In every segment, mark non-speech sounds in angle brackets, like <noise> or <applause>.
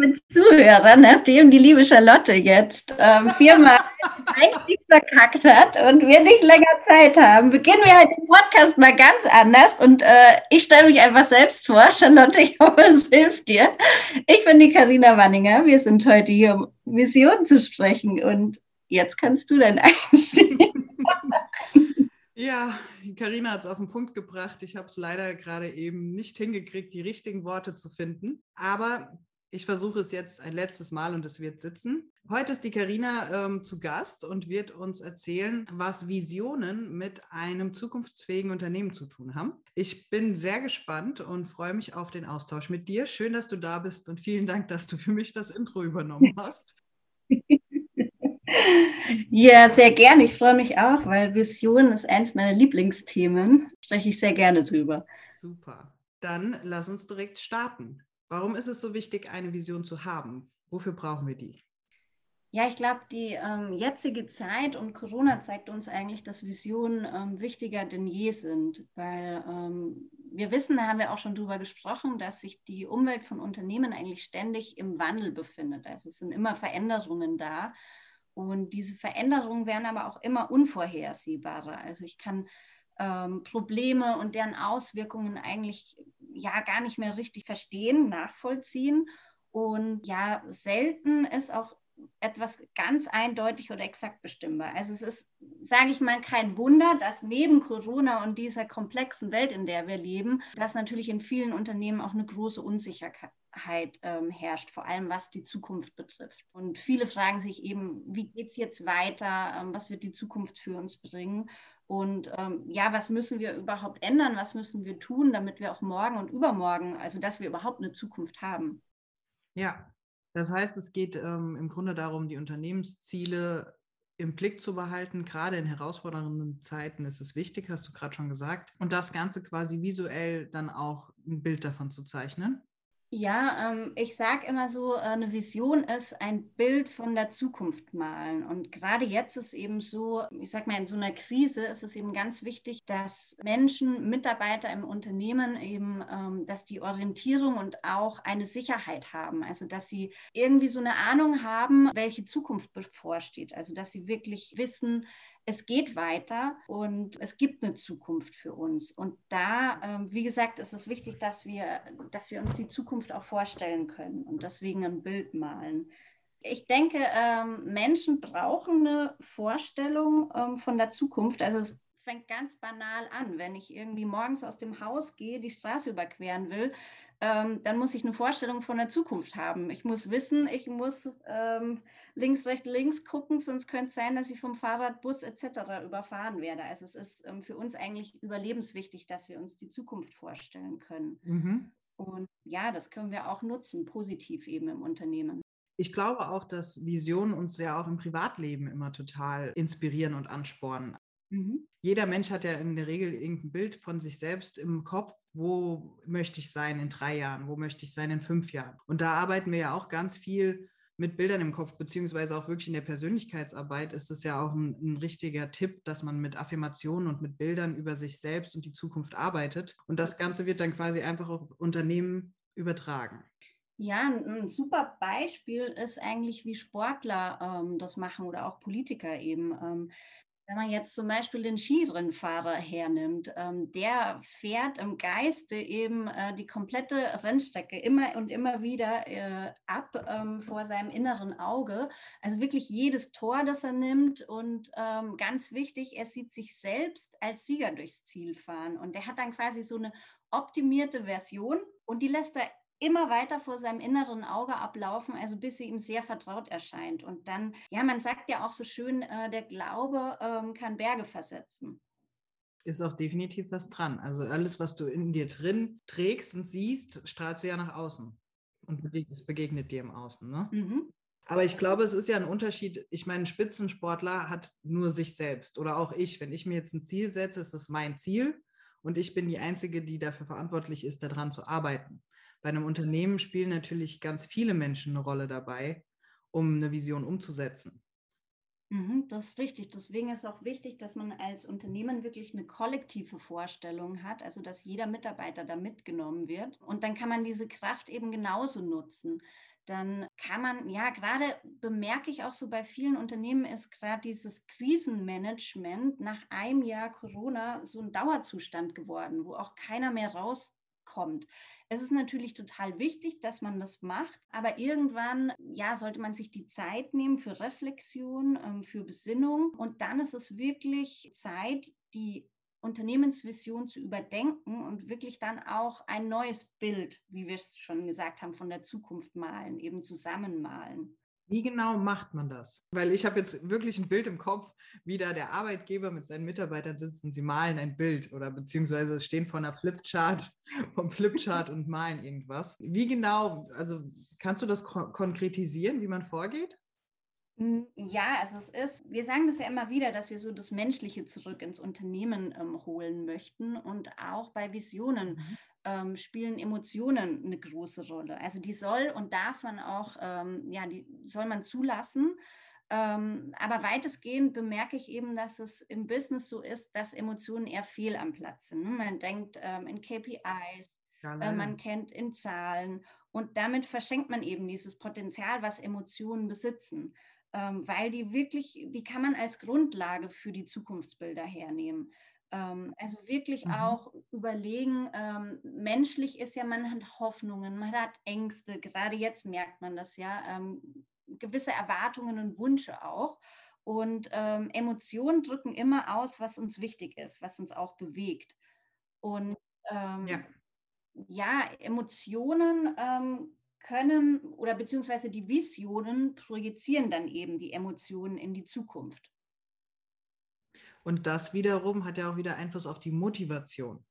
Liebe Zuhörer, nachdem die liebe Charlotte jetzt ähm, viermal richtig verkackt hat und wir nicht länger Zeit haben, beginnen wir halt den Podcast mal ganz anders und äh, ich stelle mich einfach selbst vor. Charlotte, ich hoffe, es hilft dir. Ich bin die Karina Wanninger. Wir sind heute hier, um Visionen zu sprechen und jetzt kannst du dein Einstieg. <laughs> Ja, Karina hat es auf den Punkt gebracht. Ich habe es leider gerade eben nicht hingekriegt, die richtigen Worte zu finden. Aber ich versuche es jetzt ein letztes Mal und es wird sitzen. Heute ist die Karina ähm, zu Gast und wird uns erzählen, was Visionen mit einem zukunftsfähigen Unternehmen zu tun haben. Ich bin sehr gespannt und freue mich auf den Austausch mit dir. Schön, dass du da bist und vielen Dank, dass du für mich das Intro übernommen hast. <laughs> Ja, sehr gerne. Ich freue mich auch, weil Vision ist eins meiner Lieblingsthemen. Spreche ich sehr gerne drüber. Super. Dann lass uns direkt starten. Warum ist es so wichtig, eine Vision zu haben? Wofür brauchen wir die? Ja, ich glaube, die ähm, jetzige Zeit und Corona zeigt uns eigentlich, dass Visionen ähm, wichtiger denn je sind, weil ähm, wir wissen, da haben wir auch schon drüber gesprochen, dass sich die Umwelt von Unternehmen eigentlich ständig im Wandel befindet. Also es sind immer Veränderungen da und diese Veränderungen werden aber auch immer unvorhersehbarer. Also ich kann ähm, Probleme und deren Auswirkungen eigentlich ja gar nicht mehr richtig verstehen, nachvollziehen. Und ja, selten ist auch etwas ganz eindeutig oder exakt bestimmbar. Also es ist, sage ich mal, kein Wunder, dass neben Corona und dieser komplexen Welt, in der wir leben, dass natürlich in vielen Unternehmen auch eine große Unsicherheit ähm, herrscht, vor allem was die Zukunft betrifft. Und viele fragen sich eben, wie geht es jetzt weiter, ähm, was wird die Zukunft für uns bringen? Und ähm, ja, was müssen wir überhaupt ändern? Was müssen wir tun, damit wir auch morgen und übermorgen, also dass wir überhaupt eine Zukunft haben? Ja, das heißt, es geht ähm, im Grunde darum, die Unternehmensziele im Blick zu behalten. Gerade in herausfordernden Zeiten ist es wichtig, hast du gerade schon gesagt. Und das Ganze quasi visuell dann auch ein Bild davon zu zeichnen. Ja, ähm, ich sage immer so, äh, eine Vision ist ein Bild von der Zukunft malen. Und gerade jetzt ist eben so, ich sage mal, in so einer Krise ist es eben ganz wichtig, dass Menschen, Mitarbeiter im Unternehmen eben, ähm, dass die Orientierung und auch eine Sicherheit haben. Also, dass sie irgendwie so eine Ahnung haben, welche Zukunft bevorsteht. Also, dass sie wirklich wissen, es geht weiter und es gibt eine Zukunft für uns. Und da, ähm, wie gesagt, ist es wichtig, dass wir, dass wir uns die Zukunft auch vorstellen können und deswegen ein Bild malen. Ich denke, ähm, Menschen brauchen eine Vorstellung ähm, von der Zukunft. Also es fängt ganz banal an. Wenn ich irgendwie morgens aus dem Haus gehe, die Straße überqueren will, ähm, dann muss ich eine Vorstellung von der Zukunft haben. Ich muss wissen, ich muss ähm, links, rechts, links gucken, sonst könnte es sein, dass ich vom Fahrrad, Bus etc. überfahren werde. Also es ist ähm, für uns eigentlich überlebenswichtig, dass wir uns die Zukunft vorstellen können. Mhm. Und ja, das können wir auch nutzen, positiv eben im Unternehmen. Ich glaube auch, dass Visionen uns ja auch im Privatleben immer total inspirieren und anspornen. Mhm. Jeder Mensch hat ja in der Regel irgendein Bild von sich selbst im Kopf. Wo möchte ich sein in drei Jahren? Wo möchte ich sein in fünf Jahren? Und da arbeiten wir ja auch ganz viel mit Bildern im Kopf, beziehungsweise auch wirklich in der Persönlichkeitsarbeit ist es ja auch ein, ein, richtiger Tipp, dass man mit Affirmationen und mit Bildern über sich selbst und die Zukunft arbeitet. Und das Ganze wird dann quasi einfach auf Unternehmen übertragen. Ja, ein, super Beispiel ist eigentlich, wie Sportler ähm, das machen oder auch Politiker eben. Ähm, wenn man jetzt zum Beispiel den Skirennfahrer hernimmt, ähm, der fährt im Geiste eben äh, die komplette Rennstrecke immer und immer wieder äh, ab ähm, vor seinem inneren Auge. Also wirklich jedes Tor, das er nimmt. Und ähm, ganz wichtig, er sieht sich selbst als Sieger durchs Ziel fahren. Und der hat dann quasi so eine optimierte Version und die lässt er immer weiter vor seinem inneren Auge ablaufen, also bis sie ihm sehr vertraut erscheint. Und dann, ja, man sagt ja auch so schön, äh, der Glaube ähm, kann Berge versetzen. Ist auch definitiv was dran. Also alles, was du in dir drin trägst und siehst, strahlst du ja nach außen. und es begegnet dir im Außen. Ne? Mhm. Aber ich glaube, es ist ja ein Unterschied. Ich meine, ein Spitzensportler hat nur sich selbst oder auch ich. Wenn ich mir jetzt ein Ziel setze, ist es mein Ziel und ich bin die Einzige, die dafür verantwortlich ist, daran zu arbeiten. Bei einem Unternehmen spielen natürlich ganz viele Menschen eine Rolle dabei, um eine Vision umzusetzen. Mhm, das ist richtig. Deswegen ist auch wichtig, dass man als Unternehmen wirklich eine kollektive Vorstellung hat, also dass jeder Mitarbeiter da mitgenommen wird. Und dann kann man diese Kraft eben genauso nutzen dann kann man, ja, gerade bemerke ich auch so bei vielen Unternehmen ist gerade dieses Krisenmanagement nach einem Jahr Corona so ein Dauerzustand geworden, wo auch keiner mehr rauskommt. Es ist natürlich total wichtig, dass man das macht, aber irgendwann, ja, sollte man sich die Zeit nehmen für Reflexion, ähm, für Besinnung und dann ist es wirklich Zeit, die Unternehmensvision zu überdenken und wirklich dann auch ein neues Bild, wie wir es schon gesagt haben, von der Zukunft malen, eben zusammenmalen. Wie genau macht man das? Weil ich habe jetzt wirklich ein Bild im Kopf, wie da der Arbeitgeber mit seinen Mitarbeitern sitzt und sie malen ein Bild oder beziehungsweise stehen vor einer Flipchart, <laughs> vom Flipchart und malen irgendwas. Wie genau, also kannst du das konkretisieren, wie man vorgeht? Hm, ja, also es ist, wir sagen das ja immer wieder, dass wir so das Menschliche zurück ins Unternehmen ähm, holen möchten. Und auch bei Visionen mhm. ähm, spielen Emotionen eine große Rolle. Also die soll und darf man auch, ähm, ja, die soll man zulassen. Ähm, aber weitestgehend bemerke ich eben, dass es im Business so ist, dass Emotionen eher fehl am Platz sind. Ne? Man denkt ähm, in KPIs, äh, man kennt in Zahlen und damit verschenkt man eben dieses Potenzial, was Emotionen besitzen ähm, weil die wirklich, die kann man als Grundlage für die Zukunftsbilder hernehmen. Ähm, also wirklich mhm. auch überlegen, ähm, menschlich ist ja, man hat Hoffnungen, man hat Ängste, gerade jetzt merkt man das ja, ähm, gewisse Erwartungen und Wünsche auch. Und ähm, Emotionen drücken immer aus, was uns wichtig ist, was uns auch bewegt. Und ähm, ja. ja. Emotionen können oder beziehungsweise die Visionen projizieren dann eben die Emotionen in die Zukunft. Und das wiederum hat ja auch wieder Einfluss auf die Motivation.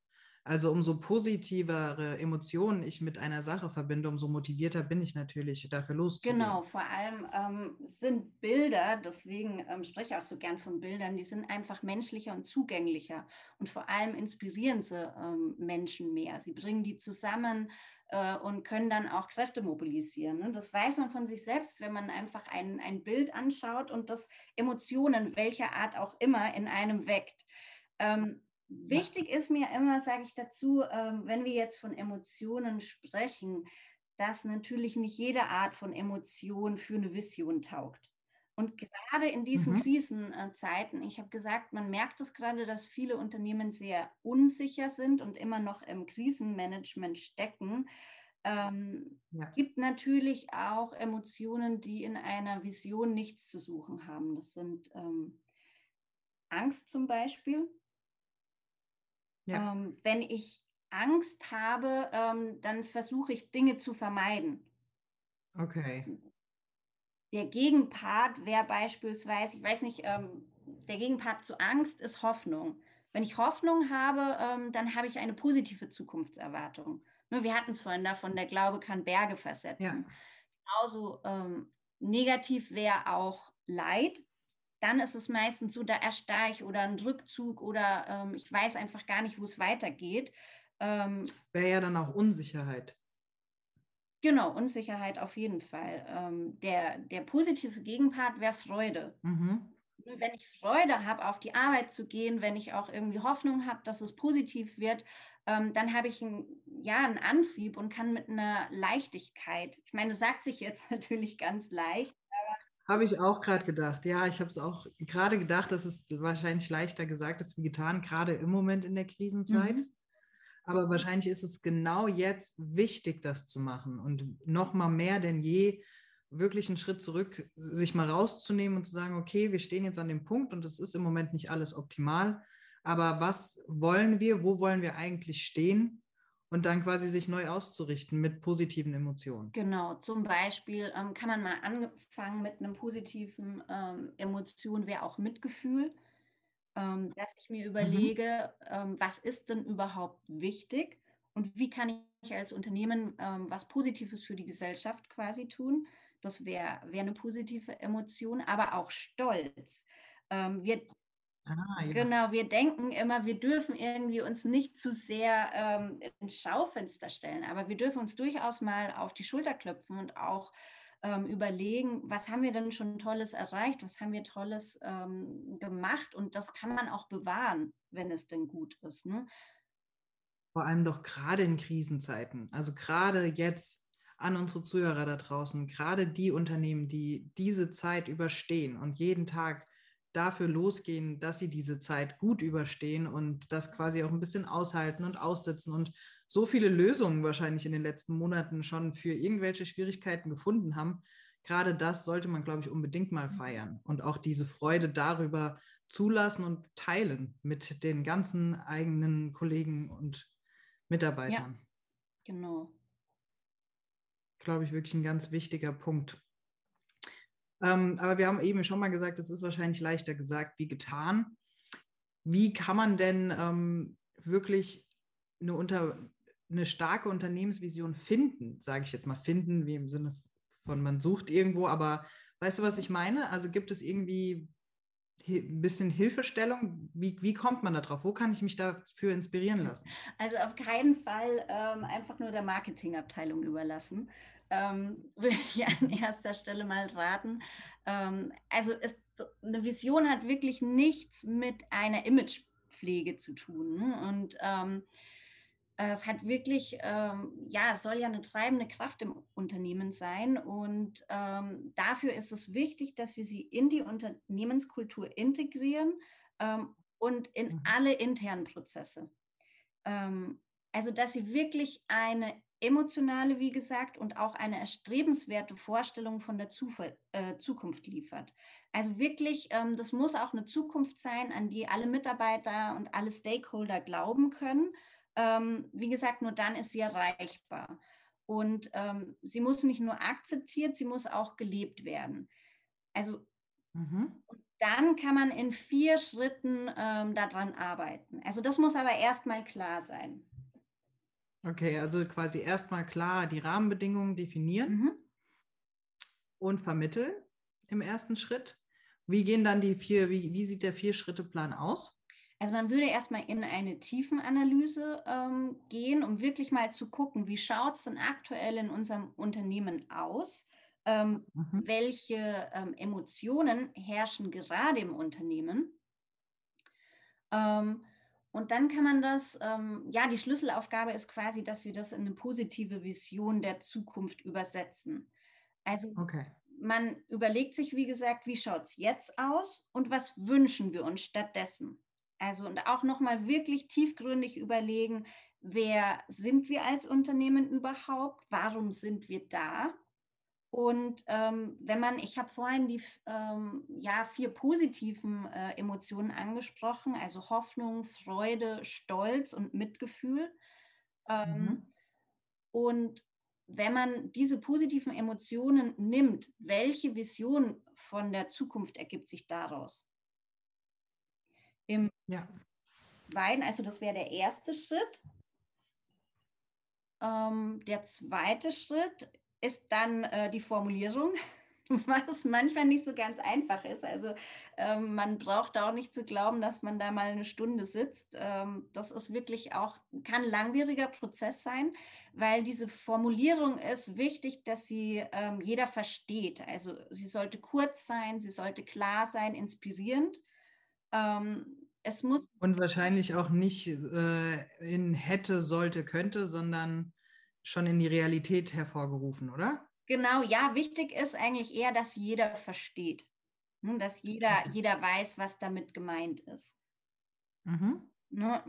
Also umso positivere Emotionen ich mit einer Sache verbinde, umso motivierter bin ich natürlich dafür loszugehen. Genau, vor allem ähm, sind Bilder, deswegen ähm, spreche ich auch so gern von Bildern, die sind einfach menschlicher und zugänglicher und vor allem inspirieren sie ähm, Menschen mehr. Sie bringen die zusammen, äh, und können dann auch Kräfte mobilisieren. Ne? Das weiß man von sich selbst, wenn man einfach ein, ein Bild anschaut und das Emotionen welcher Art auch immer in einem weckt. Ähm, wichtig ist mir immer, sage ich dazu, ähm, wenn wir jetzt von Emotionen sprechen, dass natürlich nicht jede Art von Emotion für eine Vision taugt. Und gerade in diesen mhm. Krisenzeiten, ich habe gesagt, man merkt es gerade, dass viele Unternehmen sehr unsicher sind und immer noch im Krisenmanagement stecken. Ähm, ja. gibt natürlich auch Emotionen, die in einer Vision nichts zu suchen haben. Das sind ähm, Angst zum Beispiel. Ja. Ähm, wenn ich Angst habe, ähm, dann versuche ich Dinge zu vermeiden. Okay. Der Gegenpart wäre beispielsweise, ich weiß nicht, ähm, der Gegenpart zu Angst ist Hoffnung. Wenn ich Hoffnung habe, ähm, dann habe ich eine positive Zukunftserwartung. Ne, wir hatten es vorhin davon, der Glaube kann Berge versetzen. Ja. Genauso ähm, negativ wäre auch Leid. Dann ist es meistens so, da erstarre ich oder ein Rückzug oder ähm, ich weiß einfach gar nicht, wo es weitergeht. Ähm, wäre ja dann auch Unsicherheit. Genau, Unsicherheit auf jeden Fall. Ähm, der, der positive Gegenpart wäre Freude. Mhm. Wenn ich Freude habe, auf die Arbeit zu gehen, wenn ich auch irgendwie Hoffnung habe, dass es positiv wird, ähm, dann habe ich ein, ja, einen Antrieb und kann mit einer Leichtigkeit, ich meine, das sagt sich jetzt <laughs> natürlich ganz leicht. Habe ich auch gerade gedacht. Ja, ich habe es auch gerade gedacht, dass es wahrscheinlich leichter gesagt ist wie getan, gerade im Moment in der Krisenzeit. Mhm. Aber wahrscheinlich ist es genau jetzt wichtig, das zu machen und noch mal mehr denn je wirklich einen Schritt zurück, sich mal rauszunehmen und zu sagen, okay, wir stehen jetzt an dem Punkt und es ist im Moment nicht alles optimal, aber was wollen wir, wo wollen wir eigentlich stehen? Und dann quasi sich neu auszurichten mit positiven Emotionen. Genau, zum Beispiel ähm, kann man mal anfangen mit einem positiven ähm, Emotion, wäre auch Mitgefühl ähm, dass ich mir mhm. überlege, mhm. ähm, was ist denn überhaupt wichtig und wie kann ich als Unternehmen ähm, was Positives für die Gesellschaft quasi tun. Das wäre wär eine positive Emotion, aber auch Stolz. Ähm, wir, ah, ja. Genau, wir denken immer, wir dürfen irgendwie uns nicht zu sehr ähm, ins Schaufenster stellen, aber wir dürfen uns durchaus mal auf die Schulter klopfen und auch ähm, überlegen, was haben wir denn schon Tolles erreicht, was haben wir Tolles ähm, gemacht und das kann man auch bewahren, wenn es denn gut ist. Ne? Vor allem doch gerade in Krisenzeiten, also gerade jetzt an unsere Zuhörer da draußen, gerade die Unternehmen, die diese Zeit überstehen und jeden Tag dafür losgehen, dass sie diese Zeit gut überstehen und das quasi auch ein bisschen aushalten und aussitzen und so viele Lösungen wahrscheinlich in den letzten Monaten schon für irgendwelche Schwierigkeiten gefunden haben. Gerade das sollte man, glaube ich, unbedingt mal feiern und auch diese Freude darüber zulassen und teilen mit den ganzen eigenen Kollegen und Mitarbeitern. Ja, genau glaube ich, wirklich ein ganz wichtiger Punkt. Ähm, aber wir haben eben schon mal gesagt, es ist wahrscheinlich leichter gesagt wie getan. Wie kann man denn ähm, wirklich eine, unter, eine starke Unternehmensvision finden, sage ich jetzt mal finden, wie im Sinne von man sucht irgendwo, aber weißt du, was ich meine? Also gibt es irgendwie ein bisschen Hilfestellung? Wie, wie kommt man da drauf? Wo kann ich mich dafür inspirieren lassen? Also auf keinen Fall ähm, einfach nur der Marketingabteilung überlassen. Ähm, <laughs> würde ich an erster Stelle mal raten. Ähm, also es, eine Vision hat wirklich nichts mit einer Imagepflege zu tun. Und ähm, äh, es hat wirklich, ähm, ja, es soll ja eine treibende Kraft im Unternehmen sein. Und ähm, dafür ist es wichtig, dass wir sie in die Unternehmenskultur integrieren ähm, und in mhm. alle internen Prozesse. Ähm, also, dass sie wirklich eine emotionale, wie gesagt, und auch eine erstrebenswerte Vorstellung von der Zufall, äh, Zukunft liefert. Also wirklich, ähm, das muss auch eine Zukunft sein, an die alle Mitarbeiter und alle Stakeholder glauben können ähm, wie gesagt, nur dann ist sie erreichbar. Und ähm, sie muss nicht nur akzeptiert, sie muss auch gelebt werden. Also mhm. dann kann man in vier Schritten ähm, daran arbeiten. Also das muss aber erstmal klar sein. Okay, also quasi erstmal klar die Rahmenbedingungen definieren mhm. und vermitteln im ersten Schritt. Wie gehen dann die vier, wie, wie sieht der Vier-Schritte-Plan aus? Also man würde erstmal in eine Tiefenanalyse ähm, gehen, um wirklich mal zu gucken, wie schaut es denn aktuell in unserem Unternehmen aus? Ähm, mhm. Welche ähm, Emotionen herrschen gerade im Unternehmen? Ähm, und dann kann man das, ähm, ja, die Schlüsselaufgabe ist quasi, dass wir das in eine positive Vision der Zukunft übersetzen. Also okay. man überlegt sich, wie gesagt, wie schaut es jetzt aus und was wünschen wir uns stattdessen? Also und auch nochmal wirklich tiefgründig überlegen, wer sind wir als Unternehmen überhaupt? Warum sind wir da? Und ähm, wenn man, ich habe vorhin die ähm, ja, vier positiven äh, Emotionen angesprochen, also Hoffnung, Freude, Stolz und Mitgefühl. Ähm, mhm. Und wenn man diese positiven Emotionen nimmt, welche Vision von der Zukunft ergibt sich daraus? Im ja. zweiten, also das wäre der erste Schritt. Ähm, der zweite Schritt ist dann äh, die Formulierung, <laughs> was manchmal nicht so ganz einfach ist. Also ähm, man braucht auch nicht zu glauben, dass man da mal eine Stunde sitzt. Ähm, das ist wirklich auch, kann langwieriger Prozess sein, weil diese Formulierung ist wichtig, dass sie ähm, jeder versteht. Also sie sollte kurz sein, sie sollte klar sein, inspirierend. Ähm, es muss. Und wahrscheinlich auch nicht äh, in hätte, sollte, könnte, sondern schon in die Realität hervorgerufen, oder? Genau, ja, wichtig ist eigentlich eher, dass jeder versteht. Ne, dass jeder, mhm. jeder weiß, was damit gemeint ist. Mhm. Ne?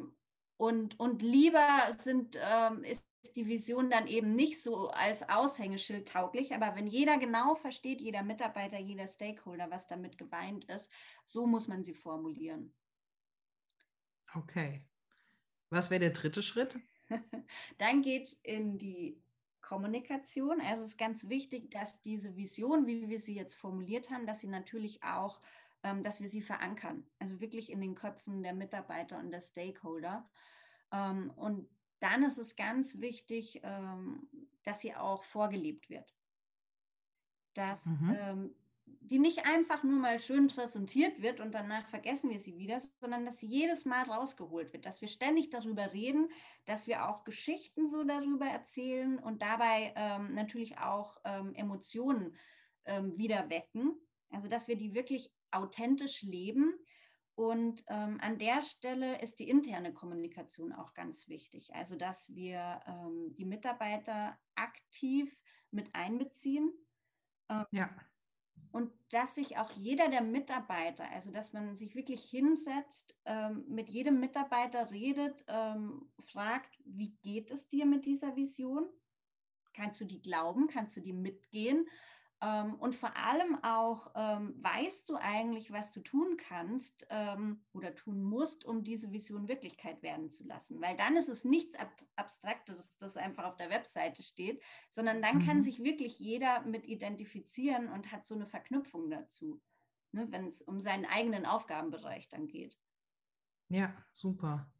Und, und lieber sind, ähm, ist die Vision dann eben nicht so als Aushängeschild tauglich, aber wenn jeder genau versteht, jeder Mitarbeiter, jeder Stakeholder, was damit gemeint ist, so muss man sie formulieren. Okay. Was wäre der dritte Schritt? <laughs> Dann geht es in die Kommunikation. Also es ist ganz wichtig, dass diese Vision, wie wir sie jetzt formuliert haben, dass sie natürlich auch, ähm, dass wir sie verankern. Also wirklich in den Köpfen der Mitarbeiter und der Stakeholder. Ähm, und dann ist es ganz wichtig, ähm, dass sie auch vorgelebt wird. Dass mhm. Die nicht einfach nur mal schön präsentiert wird und danach vergessen wir sie wieder, sondern dass sie jedes Mal rausgeholt wird, dass wir ständig darüber reden, dass wir auch Geschichten so darüber erzählen und dabei ähm, natürlich auch ähm, Emotionen ähm, wieder wecken. Also dass wir die wirklich authentisch leben. Und ähm, an der Stelle ist die interne Kommunikation auch ganz wichtig. Also dass wir ähm, die Mitarbeiter aktiv mit einbeziehen. Ähm, ja und dass sich auch jeder der Mitarbeiter, also dass man sich wirklich hinsetzt, ähm, mit jedem Mitarbeiter redet, ähm, fragt, wie geht es dir mit dieser Vision? Kannst du die glauben? Kannst du die mitgehen? Ähm, und vor allem auch, ähm, weißt du eigentlich, was du tun kannst ähm, oder tun musst, um diese Vision Wirklichkeit werden zu lassen? Weil dann ist es nichts Ab Abstraktes, das einfach auf der Webseite steht, sondern dann mhm. kann sich wirklich jeder mit identifizieren und hat so eine Verknüpfung dazu, ne, wenn es um seinen eigenen Aufgabenbereich dann geht. Ja, super.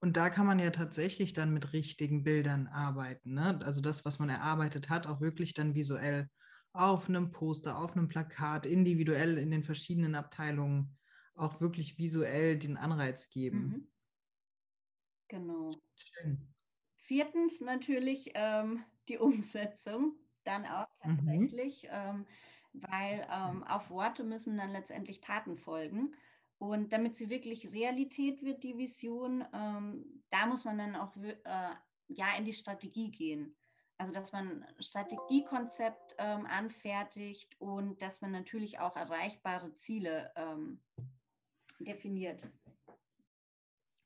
Und da kann man ja tatsächlich dann mit richtigen Bildern arbeiten. Ne? Also das, was man erarbeitet hat, auch wirklich dann visuell auf einem Poster, auf einem Plakat, individuell in den verschiedenen Abteilungen auch wirklich visuell den Anreiz geben. Mhm. Genau. Schön. Viertens natürlich ähm, die <laughs> Umsetzung, dann auch mhm. tatsächlich, mhm. ähm, weil ähm, auf Worte müssen dann letztendlich Taten folgen. Und damit sie wirklich Realität wird, die Vision, ähm, da muss man dann auch äh, ja in die Strategie gehen. Also dass man ein Strategiekonzept ähm, anfertigt und dass man natürlich auch erreichbare Ziele ähm, definiert.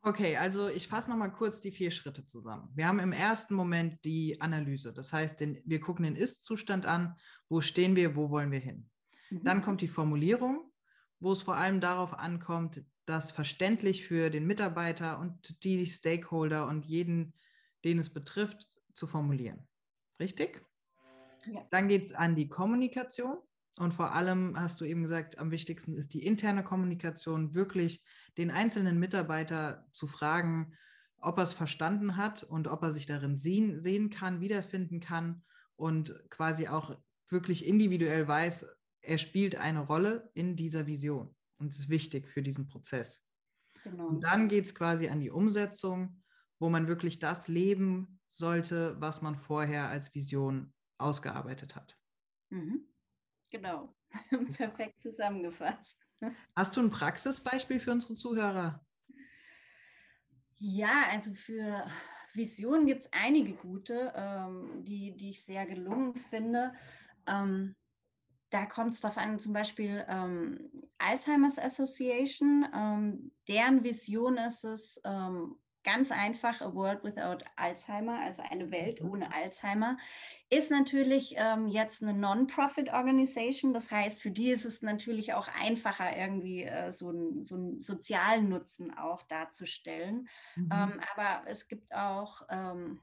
Okay, also ich fasse nochmal kurz die vier Schritte zusammen. Wir haben im ersten Moment die Analyse. Das heißt, den, wir gucken den Ist-Zustand an. Wo stehen wir? Wo wollen wir hin? Mhm. Dann kommt die Formulierung, wo es vor allem darauf ankommt, das verständlich für den Mitarbeiter und die Stakeholder und jeden, den es betrifft, zu formulieren. Richtig? Ja. Dann geht es an die Kommunikation. Und vor allem hast du eben gesagt, am wichtigsten ist die interne Kommunikation, wirklich den einzelnen Mitarbeiter zu fragen, ob er es verstanden hat und ob er sich darin sehen, sehen kann, wiederfinden kann und quasi auch wirklich individuell weiß, er spielt eine Rolle in dieser Vision und ist wichtig für diesen Prozess. Genau. Und dann geht es quasi an die Umsetzung, wo man wirklich das Leben sollte, was man vorher als Vision ausgearbeitet hat. Mhm. Genau, <laughs> perfekt zusammengefasst. <laughs> Hast du ein Praxisbeispiel für unsere Zuhörer? Ja, also für Visionen gibt es einige gute, ähm, die, die ich sehr gelungen finde. Ähm, da kommt es darauf an, zum Beispiel ähm, Alzheimer's Association, ähm, deren Vision ist es, ähm, ganz einfach, A World Without Alzheimer, also eine Welt mhm. ohne Alzheimer, ist natürlich ähm, jetzt eine Non-Profit-Organisation. Das heißt, für die ist es natürlich auch einfacher, irgendwie äh, so, ein, so einen sozialen Nutzen auch darzustellen. Mhm. Ähm, aber es gibt auch ähm,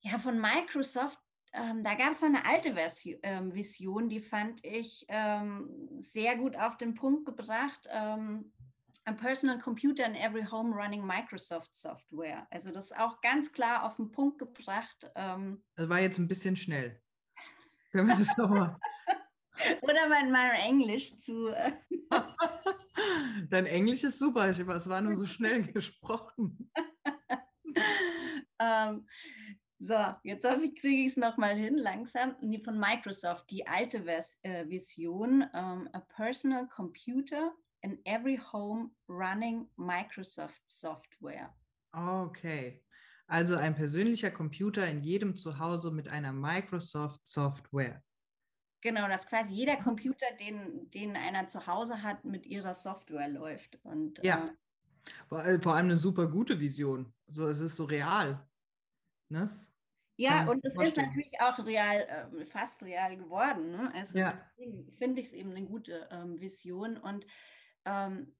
ja, von Microsoft ähm, da gab es so eine alte Version, ähm, Vision, die fand ich ähm, sehr gut auf den Punkt gebracht. Ähm, a personal computer in every home running Microsoft Software. Also das ist auch ganz klar auf den Punkt gebracht. Ähm, das war jetzt ein bisschen schnell. Können wir das nochmal? <laughs> Oder mein, mein Englisch zu. Äh, <laughs> Dein Englisch ist super, es war nur so schnell <laughs> gesprochen. ähm, so, jetzt hoffe ich, kriege ich es nochmal hin langsam. Die von Microsoft, die alte Vers äh, Vision, ähm, a personal computer in every home running Microsoft Software. Okay. Also ein persönlicher Computer in jedem Zuhause mit einer Microsoft Software. Genau, dass quasi jeder Computer, den, den einer zu Hause hat, mit ihrer Software läuft. Und, ja. Äh, vor allem eine super gute Vision. So, es ist so real. Ne? Ja, und es ist natürlich auch real, äh, fast real geworden. Ne? Also ja. finde ich es eben eine gute ähm, Vision. Und ähm,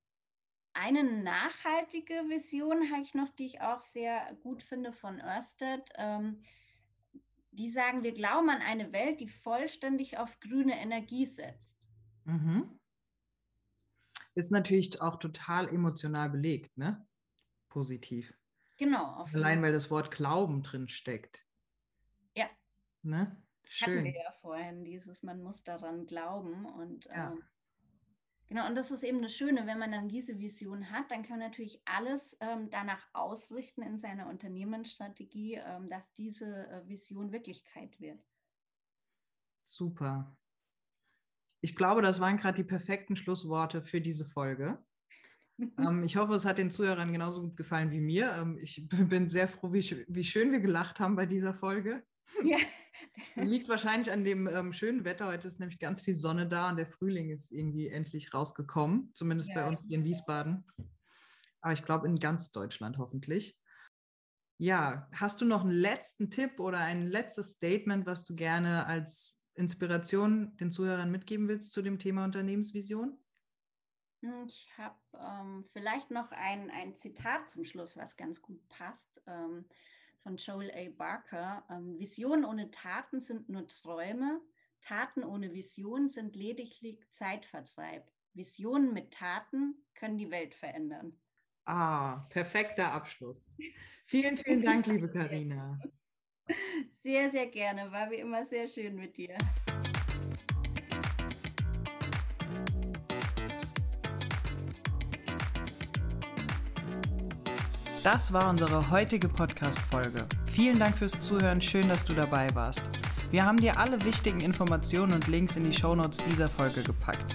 eine nachhaltige Vision habe ich noch, die ich auch sehr gut finde von Ørsted. Ähm, die sagen, wir glauben an eine Welt, die vollständig auf grüne Energie setzt. Mhm. Ist natürlich auch total emotional belegt, ne? Positiv. Genau. Allein weil das Wort Glauben drin steckt. Ja. Ne? Schön. Hatten wir ja vorhin dieses, man muss daran glauben und ja. ähm, Genau, und das ist eben das Schöne, wenn man dann diese Vision hat, dann kann man natürlich alles ähm, danach ausrichten in seiner Unternehmensstrategie, ähm, dass diese äh, Vision Wirklichkeit wird. Super. Ich glaube, das waren gerade die perfekten Schlussworte für diese Folge. <laughs> ähm, ich hoffe, es hat den Zuhörern genauso gut gefallen wie mir. Ähm, ich <laughs> bin sehr froh, wie, wie schön wir gelacht haben bei dieser Folge. Ja. <laughs> Liegt wahrscheinlich an dem ähm, schönen Wetter. Heute ist nämlich ganz viel Sonne da und der Frühling ist irgendwie endlich rausgekommen, zumindest ja, bei uns hier in Wiesbaden. Aber ich glaube in ganz Deutschland hoffentlich. Ja, hast du noch einen letzten Tipp oder ein letztes Statement, was du gerne als Inspiration den Zuhörern mitgeben willst zu dem Thema Unternehmensvision? Hm, ich habe ähm, vielleicht noch ein, ein Zitat zum Schluss, was ganz gut passt. Ähm, von Joel A. Barker. Ähm, Visionen ohne Taten sind nur Träume. Taten ohne Vision sind lediglich Zeitvertreib. Visionen mit Taten können die Welt verändern. Ah, perfekter Abschluss. Vielen, vielen Dank, liebe Karina. <laughs> Sehr, sehr gerne. War wie immer sehr schön mit dir. Das war unsere heutige Podcast-Folge. Vielen Dank fürs Zuhören, schön, dass du dabei warst. Wir haben dir alle wichtigen Informationen und Links in die Shownotes dieser Folge gepackt.